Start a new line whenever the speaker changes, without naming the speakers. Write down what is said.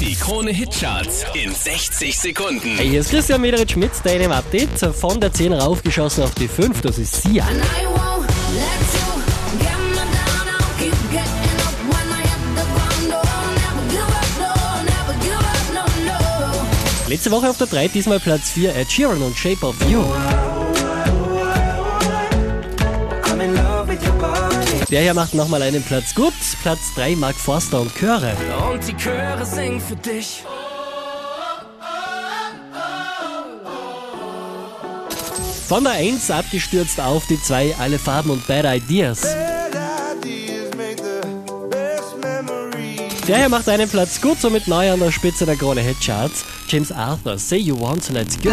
Die Krone Hitcharts in 60 Sekunden.
Hey, hier ist Christian Mederitsch mit deinem Update. Von der 10 raufgeschossen auf die 5, das ist Sia. Letzte Woche auf der 3, diesmal Platz 4, Ed Sheeran und Shape of You. Der hier macht nochmal einen Platz gut. Platz 3, Mark Forster und Chöre.
Und die Chöre singen für dich.
Von der 1 abgestürzt auf die 2, Alle Farben und Bad Ideas.
ideas make the best memories.
Der hier macht einen Platz gut, somit neu an der Spitze der Krone Hitcharts. James Arthur, Say You Want to Let's
Go.